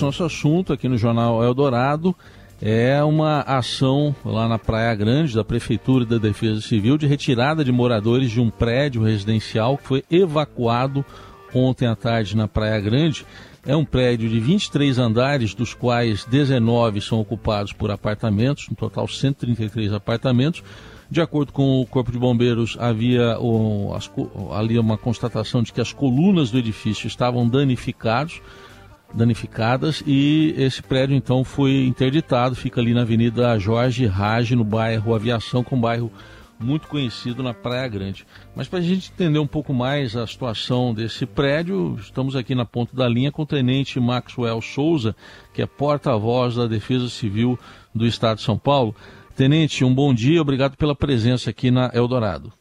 Nosso assunto aqui no Jornal Eldorado é uma ação lá na Praia Grande da Prefeitura e da Defesa Civil de retirada de moradores de um prédio residencial que foi evacuado ontem à tarde na Praia Grande. É um prédio de 23 andares, dos quais 19 são ocupados por apartamentos, no total 133 apartamentos. De acordo com o Corpo de Bombeiros, havia um, as, ali uma constatação de que as colunas do edifício estavam danificados, danificadas e esse prédio então foi interditado, fica ali na Avenida Jorge Rage, no bairro Aviação, com um bairro muito conhecido na Praia Grande. Mas para a gente entender um pouco mais a situação desse prédio, estamos aqui na ponta da linha com o tenente Maxwell Souza, que é porta-voz da Defesa Civil do Estado de São Paulo. Tenente, um bom dia, obrigado pela presença aqui na Eldorado.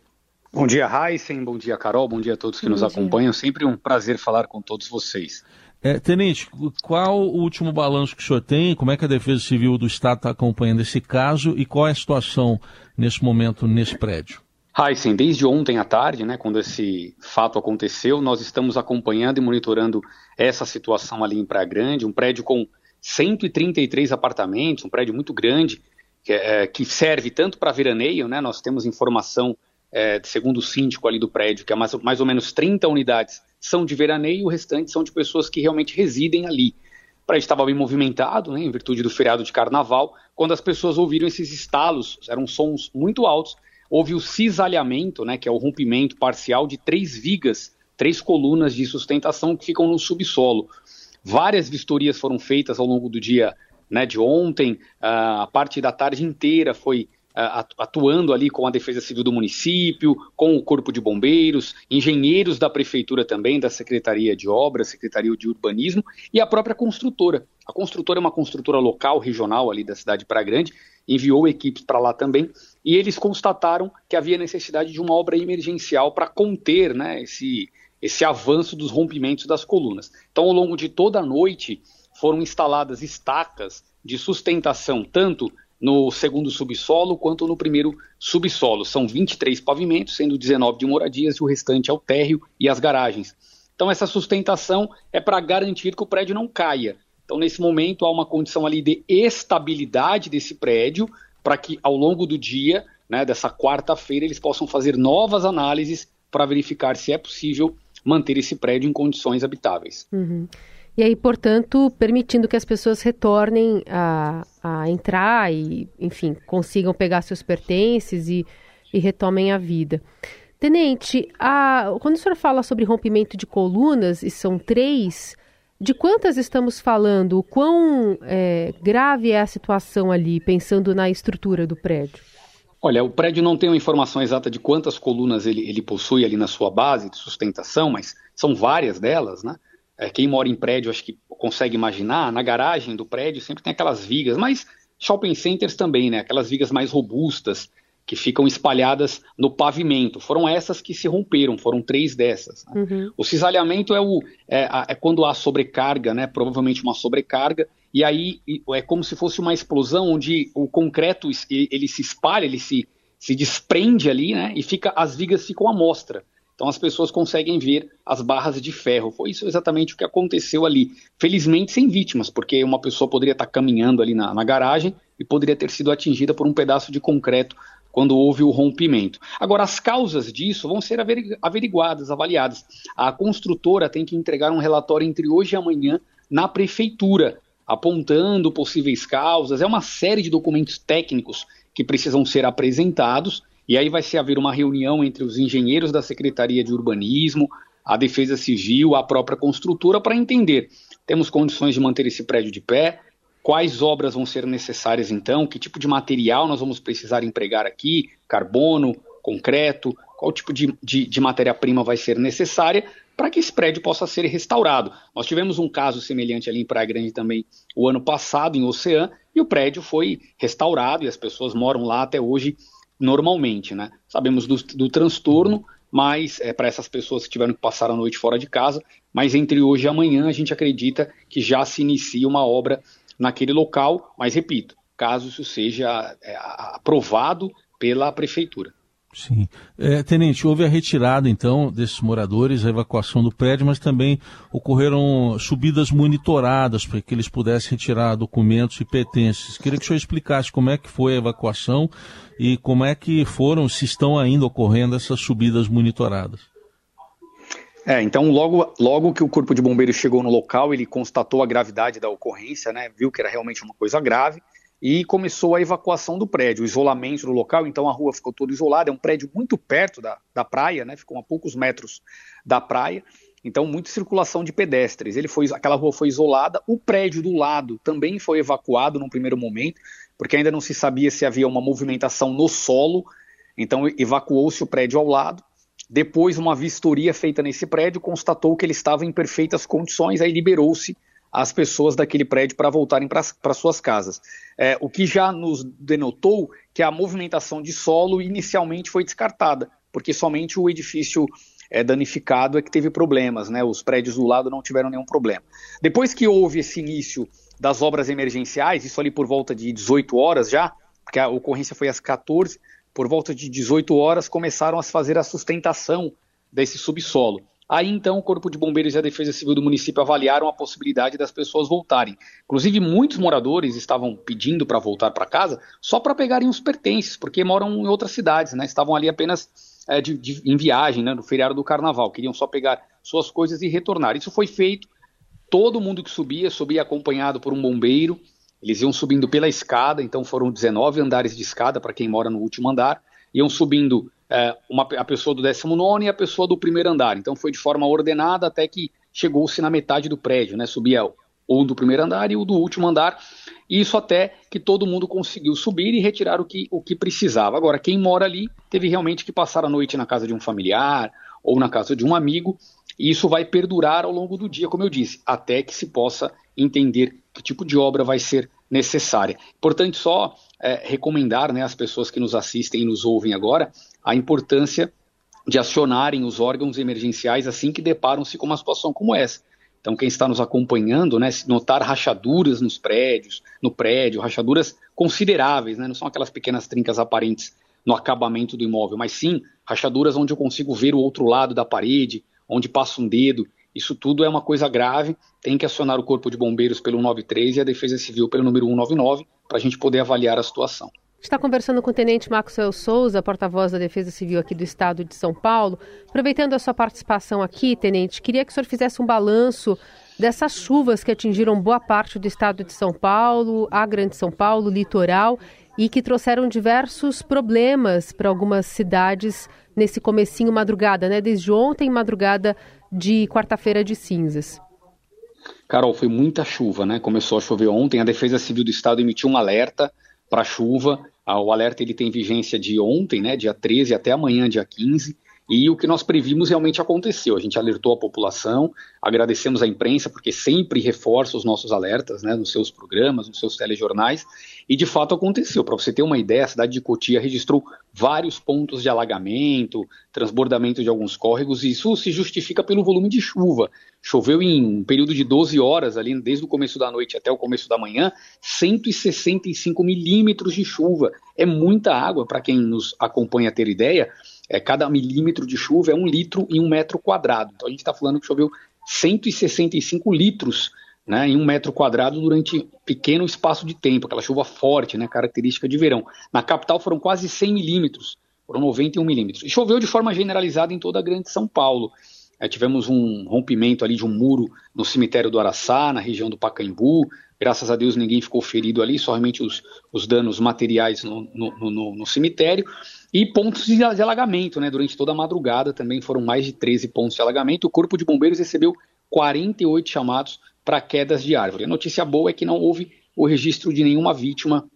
Bom dia, Heisen, bom dia, Carol, bom dia a todos que bom nos dia. acompanham. Sempre um prazer falar com todos vocês. É, Tenente, qual o último balanço que o senhor tem? Como é que a Defesa Civil do Estado está acompanhando esse caso e qual é a situação nesse momento nesse prédio? Heisen, desde ontem à tarde, né, quando esse fato aconteceu, nós estamos acompanhando e monitorando essa situação ali em Praia Grande, um prédio com 133 apartamentos, um prédio muito grande, que, é, que serve tanto para veraneio, né? Nós temos informação, é, segundo o síndico ali do prédio, que é mais, mais ou menos 30 unidades são de veraneio e o restante são de pessoas que realmente residem ali. O prédio estava bem movimentado, né, em virtude do feriado de carnaval, quando as pessoas ouviram esses estalos, eram sons muito altos, houve o cisalhamento, né, que é o rompimento parcial de três vigas, três colunas de sustentação que ficam no subsolo. Várias vistorias foram feitas ao longo do dia né, de ontem, a parte da tarde inteira foi atuando ali com a Defesa Civil do município, com o Corpo de Bombeiros, engenheiros da Prefeitura também, da Secretaria de Obras, Secretaria de Urbanismo e a própria construtora. A construtora é uma construtora local, regional ali da cidade de Praia Grande, enviou equipes para lá também e eles constataram que havia necessidade de uma obra emergencial para conter né, esse, esse avanço dos rompimentos das colunas. Então, ao longo de toda a noite, foram instaladas estacas de sustentação, tanto no segundo subsolo quanto no primeiro subsolo. São 23 pavimentos, sendo 19 de moradias e o restante é o térreo e as garagens. Então, essa sustentação é para garantir que o prédio não caia. Então, nesse momento, há uma condição ali de estabilidade desse prédio para que, ao longo do dia, né, dessa quarta-feira, eles possam fazer novas análises para verificar se é possível manter esse prédio em condições habitáveis. Uhum. E aí, portanto, permitindo que as pessoas retornem a, a entrar e, enfim, consigam pegar seus pertences e, e retomem a vida. Tenente, a, quando o senhor fala sobre rompimento de colunas, e são três, de quantas estamos falando? O quão é, grave é a situação ali, pensando na estrutura do prédio? Olha, o prédio não tem uma informação exata de quantas colunas ele, ele possui ali na sua base de sustentação, mas são várias delas, né? É, quem mora em prédio acho que consegue imaginar, na garagem do prédio sempre tem aquelas vigas, mas shopping centers também, né? Aquelas vigas mais robustas que ficam espalhadas no pavimento. Foram essas que se romperam, foram três dessas. Né? Uhum. O cisalhamento é, o, é, é, quando há sobrecarga, né? Provavelmente uma sobrecarga, e aí é como se fosse uma explosão onde o concreto ele se espalha, ele se, se desprende ali, né? E fica, as vigas ficam à mostra. Então as pessoas conseguem ver as barras de ferro. Foi isso exatamente o que aconteceu ali. Felizmente sem vítimas, porque uma pessoa poderia estar caminhando ali na, na garagem e poderia ter sido atingida por um pedaço de concreto quando houve o rompimento. Agora, as causas disso vão ser averiguadas, avaliadas. A construtora tem que entregar um relatório entre hoje e amanhã na prefeitura, apontando possíveis causas. É uma série de documentos técnicos que precisam ser apresentados e aí vai se haver uma reunião entre os engenheiros da Secretaria de Urbanismo, a Defesa Civil, a própria construtora, para entender: temos condições de manter esse prédio de pé? Quais obras vão ser necessárias então? Que tipo de material nós vamos precisar empregar aqui? Carbono, concreto? Qual tipo de, de, de matéria-prima vai ser necessária para que esse prédio possa ser restaurado? Nós tivemos um caso semelhante ali em Praia Grande também o ano passado, em Oceã, e o prédio foi restaurado e as pessoas moram lá até hoje normalmente, né? Sabemos do, do transtorno, mas é, para essas pessoas que tiveram que passar a noite fora de casa, mas entre hoje e amanhã a gente acredita que já se inicia uma obra naquele local, mas repito, caso isso seja é, aprovado pela prefeitura. Sim. É, tenente, houve a retirada, então, desses moradores, a evacuação do prédio, mas também ocorreram subidas monitoradas para que eles pudessem retirar documentos e pertences. Queria que o senhor explicasse como é que foi a evacuação e como é que foram, se estão ainda ocorrendo essas subidas monitoradas. É, então logo, logo que o corpo de bombeiros chegou no local, ele constatou a gravidade da ocorrência, né, viu que era realmente uma coisa grave e começou a evacuação do prédio, o isolamento do local, então a rua ficou toda isolada, é um prédio muito perto da, da praia, né, ficou a poucos metros da praia, então muita circulação de pedestres. Ele foi, aquela rua foi isolada, o prédio do lado também foi evacuado num primeiro momento, porque ainda não se sabia se havia uma movimentação no solo, então evacuou-se o prédio ao lado. Depois, uma vistoria feita nesse prédio constatou que ele estava em perfeitas condições, aí liberou-se as pessoas daquele prédio para voltarem para suas casas. É, o que já nos denotou que a movimentação de solo inicialmente foi descartada, porque somente o edifício é, danificado é que teve problemas, né? os prédios do lado não tiveram nenhum problema. Depois que houve esse início das obras emergenciais, isso ali por volta de 18 horas já, porque a ocorrência foi às 14, por volta de 18 horas começaram a fazer a sustentação desse subsolo. Aí então o Corpo de Bombeiros e a Defesa Civil do município avaliaram a possibilidade das pessoas voltarem. Inclusive, muitos moradores estavam pedindo para voltar para casa só para pegarem os pertences, porque moram em outras cidades, né? Estavam ali apenas é, de, de, em viagem, né, no feriado do carnaval. Queriam só pegar suas coisas e retornar. Isso foi feito. Todo mundo que subia, subia acompanhado por um bombeiro. Eles iam subindo pela escada, então foram 19 andares de escada para quem mora no último andar. Iam subindo é, uma, a pessoa do 19 e a pessoa do primeiro andar. Então foi de forma ordenada até que chegou-se na metade do prédio, né? Subia o do primeiro andar e o do último andar. Isso até que todo mundo conseguiu subir e retirar o que, o que precisava. Agora, quem mora ali teve realmente que passar a noite na casa de um familiar ou na casa de um amigo. E isso vai perdurar ao longo do dia, como eu disse, até que se possa entender que tipo de obra vai ser necessária. Importante só é, recomendar né, às pessoas que nos assistem e nos ouvem agora a importância de acionarem os órgãos emergenciais assim que deparam-se com uma situação como essa. Então, quem está nos acompanhando, né, se notar rachaduras nos prédios, no prédio, rachaduras consideráveis, né, não são aquelas pequenas trincas aparentes no acabamento do imóvel, mas sim rachaduras onde eu consigo ver o outro lado da parede, onde passa um dedo. Isso tudo é uma coisa grave, tem que acionar o Corpo de Bombeiros pelo 93 e a Defesa Civil pelo número 199 para a gente poder avaliar a situação. Está conversando com o Tenente Maxwell Souza, porta-voz da Defesa Civil aqui do Estado de São Paulo. Aproveitando a sua participação aqui, Tenente, queria que o senhor fizesse um balanço dessas chuvas que atingiram boa parte do Estado de São Paulo, a Grande São Paulo, litoral, e que trouxeram diversos problemas para algumas cidades nesse comecinho madrugada, né? Desde ontem, madrugada de quarta-feira de cinzas. Carol, foi muita chuva, né? Começou a chover ontem, a Defesa Civil do Estado emitiu um alerta para chuva. Ah, o alerta ele tem vigência de ontem, né, dia 13 até amanhã, dia 15. E o que nós previmos realmente aconteceu. A gente alertou a população, agradecemos à imprensa, porque sempre reforça os nossos alertas né, nos seus programas, nos seus telejornais, e de fato aconteceu. Para você ter uma ideia, a cidade de Cotia registrou vários pontos de alagamento, transbordamento de alguns córregos, e isso se justifica pelo volume de chuva. Choveu em um período de 12 horas, ali, desde o começo da noite até o começo da manhã, 165 milímetros de chuva. É muita água, para quem nos acompanha ter ideia é, cada milímetro de chuva é um litro em um metro quadrado. Então a gente está falando que choveu 165 litros né, em um metro quadrado durante pequeno espaço de tempo, aquela chuva forte, né, característica de verão. Na capital foram quase 100 milímetros, foram 91 milímetros. E choveu de forma generalizada em toda a grande São Paulo. É, tivemos um rompimento ali de um muro no cemitério do Araçá, na região do Pacaembu. Graças a Deus ninguém ficou ferido ali, somente os, os danos materiais no, no, no, no cemitério. E pontos de alagamento, né? Durante toda a madrugada também foram mais de 13 pontos de alagamento. O Corpo de Bombeiros recebeu 48 chamados para quedas de árvore. A notícia boa é que não houve o registro de nenhuma vítima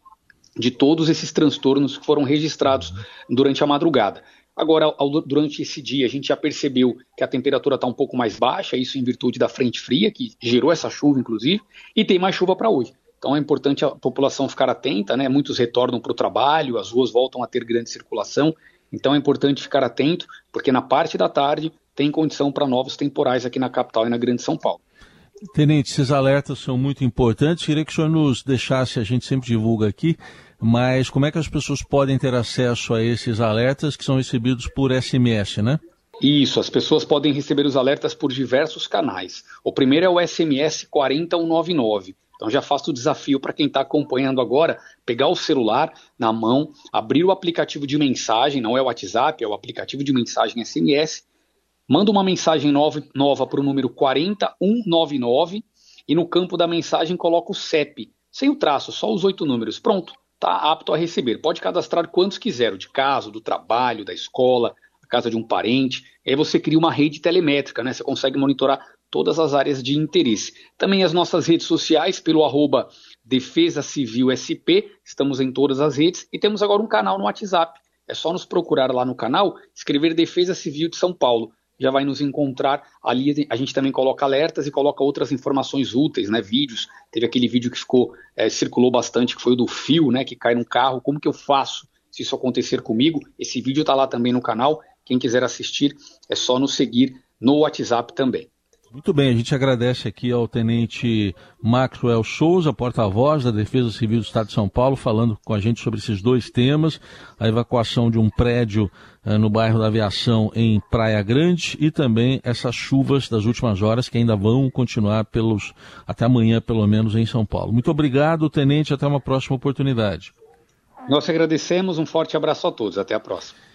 de todos esses transtornos que foram registrados durante a madrugada. Agora, ao, durante esse dia, a gente já percebeu que a temperatura está um pouco mais baixa, isso em virtude da frente fria, que gerou essa chuva, inclusive, e tem mais chuva para hoje. Então é importante a população ficar atenta, né? Muitos retornam para o trabalho, as ruas voltam a ter grande circulação, então é importante ficar atento, porque na parte da tarde tem condição para novos temporais aqui na capital e na Grande São Paulo. Tenente, esses alertas são muito importantes. Queria que o senhor nos deixasse, a gente sempre divulga aqui, mas como é que as pessoas podem ter acesso a esses alertas que são recebidos por SMS, né? Isso, as pessoas podem receber os alertas por diversos canais. O primeiro é o SMS 40199. Então já faço o desafio para quem está acompanhando agora, pegar o celular na mão, abrir o aplicativo de mensagem, não é o WhatsApp, é o aplicativo de mensagem SMS, manda uma mensagem nova, nova para o número 40199 e no campo da mensagem coloca o CEP, sem o traço, só os oito números. Pronto, está apto a receber. Pode cadastrar quantos quiser, de casa, do trabalho, da escola, a casa de um parente. Aí você cria uma rede telemétrica, né? Você consegue monitorar todas as áreas de interesse. Também as nossas redes sociais, pelo arroba Defesa Civil SP, estamos em todas as redes e temos agora um canal no WhatsApp. É só nos procurar lá no canal, escrever Defesa Civil de São Paulo já vai nos encontrar. Ali a gente também coloca alertas e coloca outras informações úteis, né? Vídeos. Teve aquele vídeo que ficou, é, circulou bastante, que foi o do fio, né? Que cai no carro. Como que eu faço se isso acontecer comigo? Esse vídeo está lá também no canal. Quem quiser assistir, é só nos seguir no WhatsApp também. Muito bem, a gente agradece aqui ao Tenente Maxwell Souza, porta-voz da Defesa Civil do Estado de São Paulo, falando com a gente sobre esses dois temas, a evacuação de um prédio eh, no bairro da Aviação em Praia Grande e também essas chuvas das últimas horas que ainda vão continuar pelos até amanhã, pelo menos, em São Paulo. Muito obrigado, Tenente, até uma próxima oportunidade. Nós agradecemos, um forte abraço a todos, até a próxima.